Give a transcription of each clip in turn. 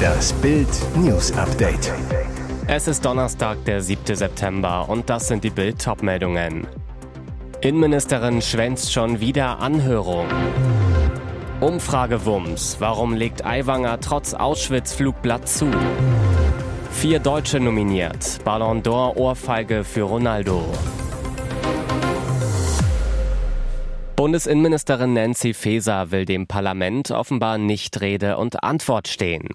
Das Bild News Update. Es ist Donnerstag, der 7. September und das sind die Bild meldungen Innenministerin schwänzt schon wieder Anhörung. Umfragewumms. Warum legt Aiwanger trotz Auschwitz-Flugblatt zu? Vier Deutsche nominiert. Ballon d'Or Ohrfeige für Ronaldo. Bundesinnenministerin Nancy Faeser will dem Parlament offenbar nicht Rede und Antwort stehen.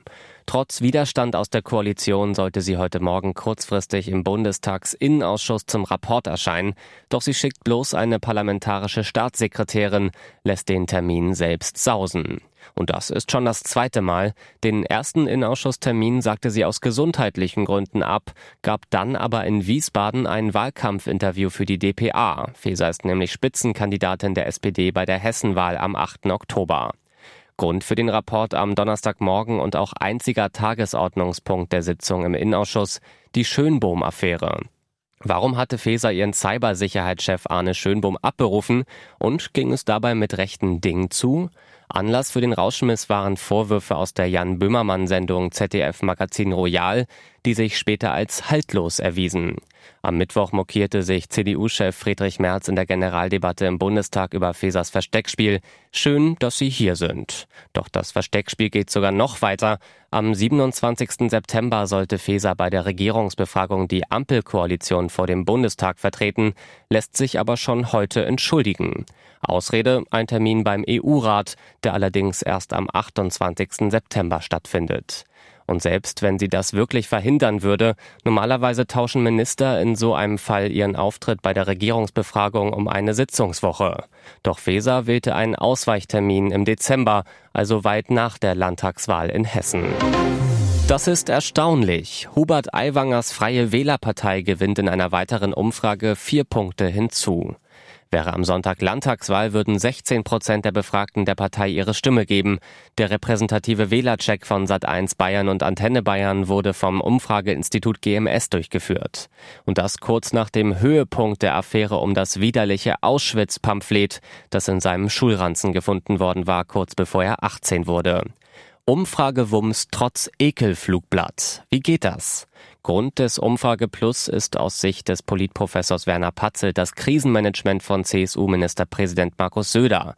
Trotz Widerstand aus der Koalition sollte sie heute Morgen kurzfristig im Bundestagsinnenausschuss zum Rapport erscheinen. Doch sie schickt bloß eine parlamentarische Staatssekretärin, lässt den Termin selbst sausen. Und das ist schon das zweite Mal. Den ersten Innenausschusstermin sagte sie aus gesundheitlichen Gründen ab, gab dann aber in Wiesbaden ein Wahlkampfinterview für die DPA. Feser ist nämlich Spitzenkandidatin der SPD bei der Hessenwahl am 8. Oktober. Grund für den Rapport am Donnerstagmorgen und auch einziger Tagesordnungspunkt der Sitzung im Innenausschuss die Schönbohm-Affäre. Warum hatte Feser ihren Cybersicherheitschef Arne Schönbohm abberufen und ging es dabei mit rechten Dingen zu? Anlass für den Rauschmiss waren Vorwürfe aus der Jan Böhmermann-Sendung ZDF Magazin Royal, die sich später als haltlos erwiesen. Am Mittwoch mokierte sich CDU-Chef Friedrich Merz in der Generaldebatte im Bundestag über Fesers Versteckspiel. Schön, dass Sie hier sind. Doch das Versteckspiel geht sogar noch weiter. Am 27. September sollte Feser bei der Regierungsbefragung die Ampelkoalition vor dem Bundestag vertreten, lässt sich aber schon heute entschuldigen. Ausrede ein Termin beim EU-Rat, der allerdings erst am 28. September stattfindet. Und selbst wenn sie das wirklich verhindern würde, normalerweise tauschen Minister in so einem Fall ihren Auftritt bei der Regierungsbefragung um eine Sitzungswoche. Doch Feser wählte einen Ausweichtermin im Dezember, also weit nach der Landtagswahl in Hessen. Das ist erstaunlich. Hubert Aiwangers Freie Wählerpartei gewinnt in einer weiteren Umfrage vier Punkte hinzu. Wäre am Sonntag Landtagswahl, würden 16 Prozent der Befragten der Partei ihre Stimme geben. Der repräsentative Wählercheck von Sat1 Bayern und Antenne Bayern wurde vom Umfrageinstitut GMS durchgeführt. Und das kurz nach dem Höhepunkt der Affäre um das widerliche Auschwitz-Pamphlet, das in seinem Schulranzen gefunden worden war, kurz bevor er 18 wurde. Umfragewumms trotz Ekelflugblatt. Wie geht das? Grund des Umfrage Plus ist aus Sicht des Politprofessors Werner Patzel das Krisenmanagement von CSU-Ministerpräsident Markus Söder.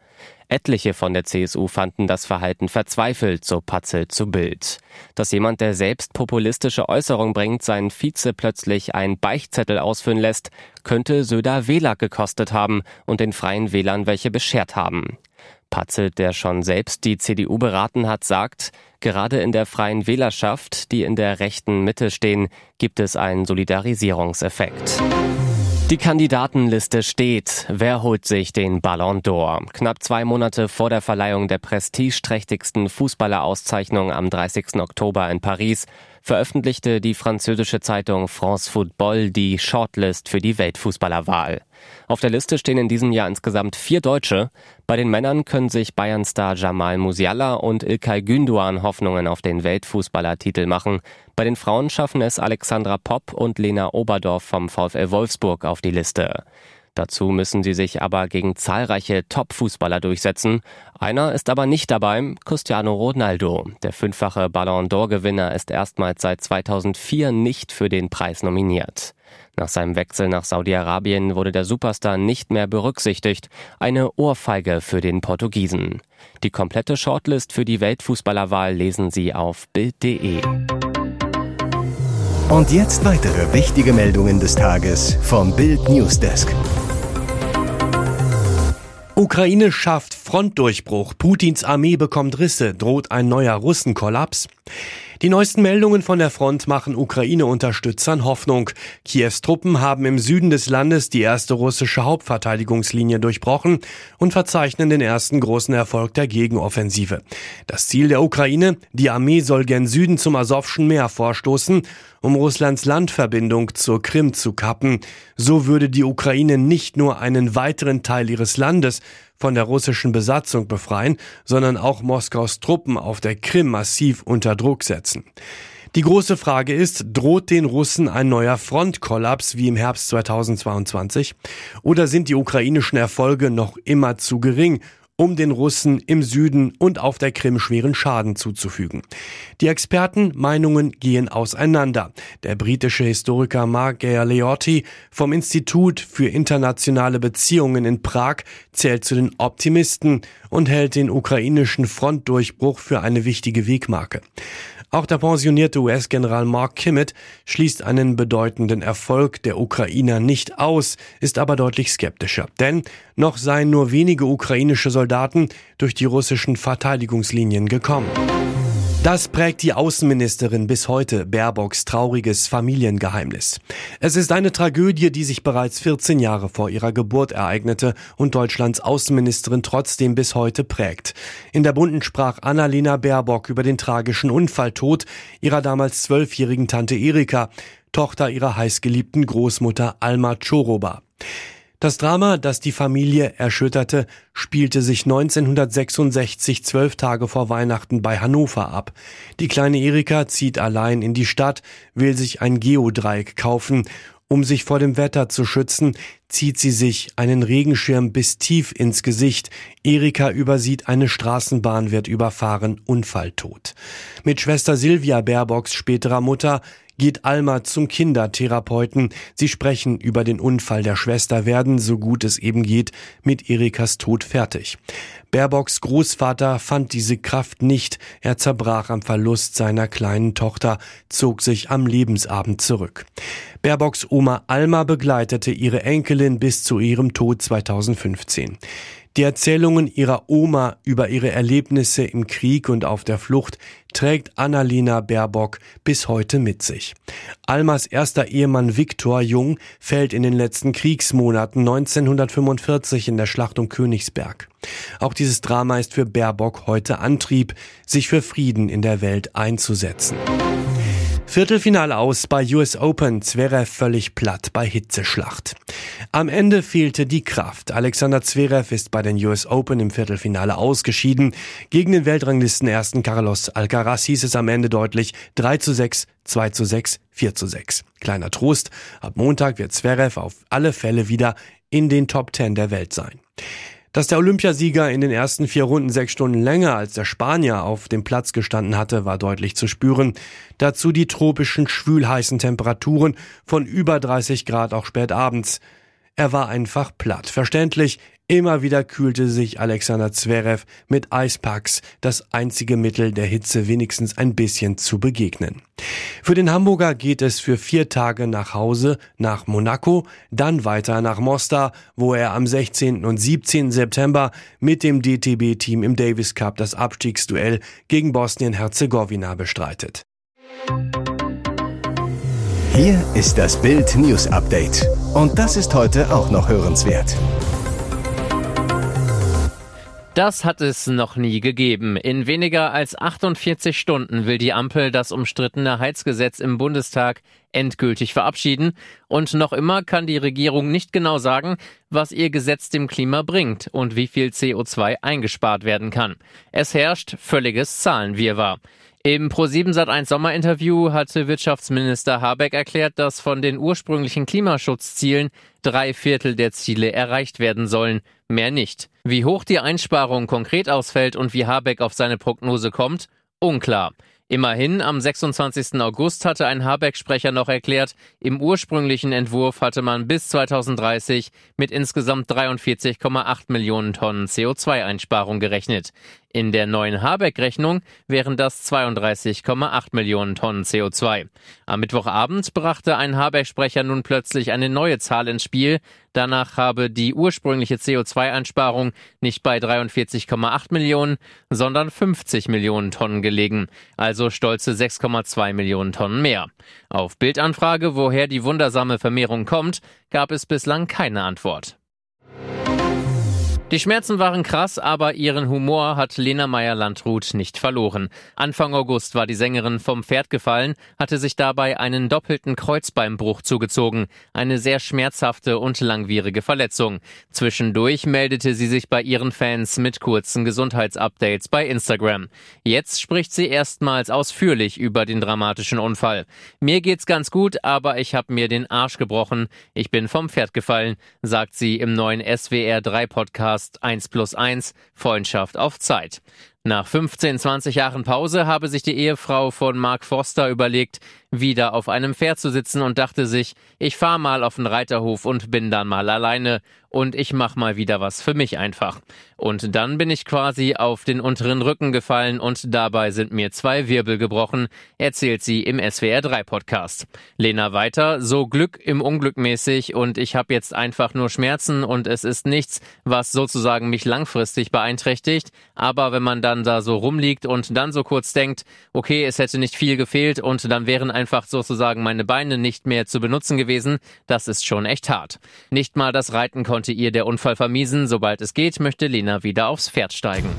Etliche von der CSU fanden das Verhalten verzweifelt, so Patzel zu Bild. Dass jemand, der selbst populistische Äußerungen bringt, seinen Vize plötzlich einen Beichtzettel ausfüllen lässt, könnte Söder Wähler gekostet haben und den freien Wählern welche beschert haben. Patzelt, der schon selbst die CDU beraten hat, sagt, gerade in der freien Wählerschaft, die in der rechten Mitte stehen, gibt es einen Solidarisierungseffekt. Die Kandidatenliste steht. Wer holt sich den Ballon d'Or? Knapp zwei Monate vor der Verleihung der prestigeträchtigsten Fußballerauszeichnung am 30. Oktober in Paris veröffentlichte die französische Zeitung France Football die Shortlist für die Weltfußballerwahl. Auf der Liste stehen in diesem Jahr insgesamt vier Deutsche. Bei den Männern können sich Bayern-Star Jamal Musiala und Ilkay Gündoğan Hoffnungen auf den Weltfußballertitel machen. Bei den Frauen schaffen es Alexandra Popp und Lena Oberdorf vom VfL Wolfsburg auf die Liste. Dazu müssen sie sich aber gegen zahlreiche Top-Fußballer durchsetzen. Einer ist aber nicht dabei, Cristiano Ronaldo. Der fünffache Ballon d'Or-Gewinner ist erstmals seit 2004 nicht für den Preis nominiert. Nach seinem Wechsel nach Saudi-Arabien wurde der Superstar nicht mehr berücksichtigt. Eine Ohrfeige für den Portugiesen. Die komplette Shortlist für die Weltfußballerwahl lesen Sie auf Bild.de. Und jetzt weitere wichtige Meldungen des Tages vom Bild Newsdesk. Ukraine schafft Frontdurchbruch. Putins Armee bekommt Risse. Droht ein neuer Russenkollaps? Die neuesten Meldungen von der Front machen Ukraine-Unterstützern Hoffnung. Kiews Truppen haben im Süden des Landes die erste russische Hauptverteidigungslinie durchbrochen und verzeichnen den ersten großen Erfolg der Gegenoffensive. Das Ziel der Ukraine, die Armee soll gen Süden zum Asowschen Meer vorstoßen, um Russlands Landverbindung zur Krim zu kappen. So würde die Ukraine nicht nur einen weiteren Teil ihres Landes, von der russischen Besatzung befreien, sondern auch Moskaus Truppen auf der Krim massiv unter Druck setzen. Die große Frage ist, droht den Russen ein neuer Frontkollaps wie im Herbst 2022? Oder sind die ukrainischen Erfolge noch immer zu gering, um den Russen im Süden und auf der Krim schweren Schaden zuzufügen. Die Expertenmeinungen gehen auseinander. Der britische Historiker Mark Galeotti vom Institut für internationale Beziehungen in Prag zählt zu den Optimisten und hält den ukrainischen Frontdurchbruch für eine wichtige Wegmarke. Auch der pensionierte US-General Mark Kimmett schließt einen bedeutenden Erfolg der Ukrainer nicht aus, ist aber deutlich skeptischer. Denn noch seien nur wenige ukrainische Soldaten durch die russischen Verteidigungslinien gekommen. Das prägt die Außenministerin bis heute, Baerbocks trauriges Familiengeheimnis. Es ist eine Tragödie, die sich bereits 14 Jahre vor ihrer Geburt ereignete und Deutschlands Außenministerin trotzdem bis heute prägt. In der Bunden sprach Annalena Baerbock über den tragischen Unfalltod ihrer damals zwölfjährigen Tante Erika, Tochter ihrer heißgeliebten Großmutter Alma Choroba. Das Drama, das die Familie erschütterte, spielte sich 1966 zwölf Tage vor Weihnachten bei Hannover ab. Die kleine Erika zieht allein in die Stadt, will sich ein Geodreieck kaufen. Um sich vor dem Wetter zu schützen, zieht sie sich einen Regenschirm bis tief ins Gesicht. Erika übersieht eine Straßenbahn, wird überfahren, Unfalltot. Mit Schwester Silvia Baerbocks späterer Mutter geht Alma zum Kindertherapeuten. Sie sprechen über den Unfall der Schwester, werden, so gut es eben geht, mit Erikas Tod fertig. Baerbocks Großvater fand diese Kraft nicht. Er zerbrach am Verlust seiner kleinen Tochter, zog sich am Lebensabend zurück. Baerbocks Oma Alma begleitete ihre Enkelin bis zu ihrem Tod 2015. Die Erzählungen ihrer Oma über ihre Erlebnisse im Krieg und auf der Flucht trägt Annalena Baerbock bis heute mit sich. Almas erster Ehemann Viktor Jung fällt in den letzten Kriegsmonaten 1945 in der Schlacht um Königsberg. Auch dieses Drama ist für Baerbock heute Antrieb, sich für Frieden in der Welt einzusetzen. Viertelfinale aus bei US Open, Zverev völlig platt bei Hitzeschlacht. Am Ende fehlte die Kraft. Alexander Zverev ist bei den US Open im Viertelfinale ausgeschieden. Gegen den Weltranglisten ersten Carlos Alcaraz hieß es am Ende deutlich 3 zu 6, 2 zu 6, 4 zu 6. Kleiner Trost, ab Montag wird Zverev auf alle Fälle wieder in den Top 10 der Welt sein. Dass der Olympiasieger in den ersten vier Runden sechs Stunden länger als der Spanier auf dem Platz gestanden hatte, war deutlich zu spüren. Dazu die tropischen, schwülheißen Temperaturen von über 30 Grad auch spät abends. Er war einfach platt. Verständlich, immer wieder kühlte sich Alexander Zverev mit Eispacks, das einzige Mittel der Hitze wenigstens ein bisschen zu begegnen. Für den Hamburger geht es für vier Tage nach Hause, nach Monaco, dann weiter nach Mostar, wo er am 16. und 17. September mit dem DTB-Team im Davis Cup das Abstiegsduell gegen Bosnien-Herzegowina bestreitet. Hier ist das Bild News Update. Und das ist heute auch noch hörenswert. Das hat es noch nie gegeben. In weniger als 48 Stunden will die Ampel das umstrittene Heizgesetz im Bundestag endgültig verabschieden. Und noch immer kann die Regierung nicht genau sagen, was ihr Gesetz dem Klima bringt und wie viel CO2 eingespart werden kann. Es herrscht völliges Zahlenwirrwarr. Im Pro7 Sat1 Sommerinterview hatte Wirtschaftsminister Habeck erklärt, dass von den ursprünglichen Klimaschutzzielen drei Viertel der Ziele erreicht werden sollen, mehr nicht. Wie hoch die Einsparung konkret ausfällt und wie Habeck auf seine Prognose kommt, unklar. Immerhin, am 26. August hatte ein Habeck-Sprecher noch erklärt, im ursprünglichen Entwurf hatte man bis 2030 mit insgesamt 43,8 Millionen Tonnen CO2-Einsparung gerechnet. In der neuen Habeck-Rechnung wären das 32,8 Millionen Tonnen CO2. Am Mittwochabend brachte ein Habeck-Sprecher nun plötzlich eine neue Zahl ins Spiel. Danach habe die ursprüngliche CO2-Einsparung nicht bei 43,8 Millionen, sondern 50 Millionen Tonnen gelegen, also stolze 6,2 Millionen Tonnen mehr. Auf Bildanfrage, woher die wundersame Vermehrung kommt, gab es bislang keine Antwort. Die Schmerzen waren krass, aber ihren Humor hat Lena Meyer-Landrut nicht verloren. Anfang August war die Sängerin vom Pferd gefallen, hatte sich dabei einen doppelten Kreuzbeinbruch zugezogen. Eine sehr schmerzhafte und langwierige Verletzung. Zwischendurch meldete sie sich bei ihren Fans mit kurzen Gesundheitsupdates bei Instagram. Jetzt spricht sie erstmals ausführlich über den dramatischen Unfall. Mir geht's ganz gut, aber ich habe mir den Arsch gebrochen. Ich bin vom Pferd gefallen, sagt sie im neuen SWR 3 Podcast Podcast 1 plus 1 Freundschaft auf Zeit. Nach 15, 20 Jahren Pause habe sich die Ehefrau von Mark Forster überlegt, wieder auf einem Pferd zu sitzen und dachte sich, ich fahr mal auf den Reiterhof und bin dann mal alleine und ich mach mal wieder was für mich einfach. Und dann bin ich quasi auf den unteren Rücken gefallen und dabei sind mir zwei Wirbel gebrochen, erzählt sie im SWR 3 Podcast. Lena weiter, so Glück im Unglück mäßig und ich habe jetzt einfach nur Schmerzen und es ist nichts, was sozusagen mich langfristig beeinträchtigt, aber wenn man dann da so rumliegt und dann so kurz denkt, okay, es hätte nicht viel gefehlt und dann wären einfach sozusagen meine Beine nicht mehr zu benutzen gewesen, das ist schon echt hart. Nicht mal das Reiten konnte ihr der Unfall vermiesen. Sobald es geht, möchte Lena wieder aufs Pferd steigen.